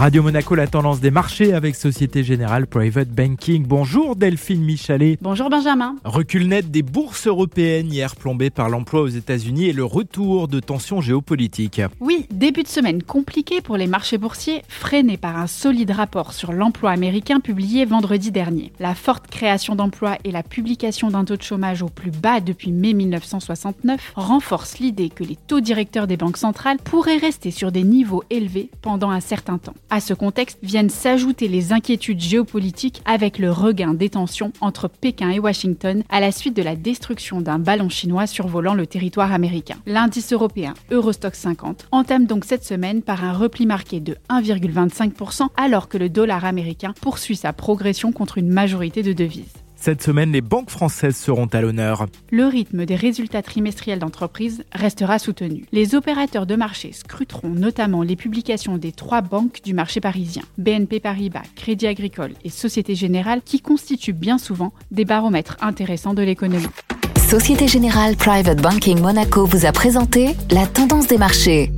Radio Monaco, la tendance des marchés avec Société Générale Private Banking. Bonjour Delphine Michalet. Bonjour Benjamin. Recul net des bourses européennes hier plombé par l'emploi aux États-Unis et le retour de tensions géopolitiques. Oui, début de semaine compliqué pour les marchés boursiers, freiné par un solide rapport sur l'emploi américain publié vendredi dernier. La forte création d'emplois et la publication d'un taux de chômage au plus bas depuis mai 1969 renforcent l'idée que les taux directeurs des banques centrales pourraient rester sur des niveaux élevés pendant un certain temps. À ce contexte viennent s'ajouter les inquiétudes géopolitiques avec le regain des tensions entre Pékin et Washington à la suite de la destruction d'un ballon chinois survolant le territoire américain. L'indice européen Eurostock 50 entame donc cette semaine par un repli marqué de 1,25% alors que le dollar américain poursuit sa progression contre une majorité de devises. Cette semaine, les banques françaises seront à l'honneur. Le rythme des résultats trimestriels d'entreprise restera soutenu. Les opérateurs de marché scruteront notamment les publications des trois banques du marché parisien, BNP Paribas, Crédit Agricole et Société Générale, qui constituent bien souvent des baromètres intéressants de l'économie. Société Générale Private Banking Monaco vous a présenté la tendance des marchés.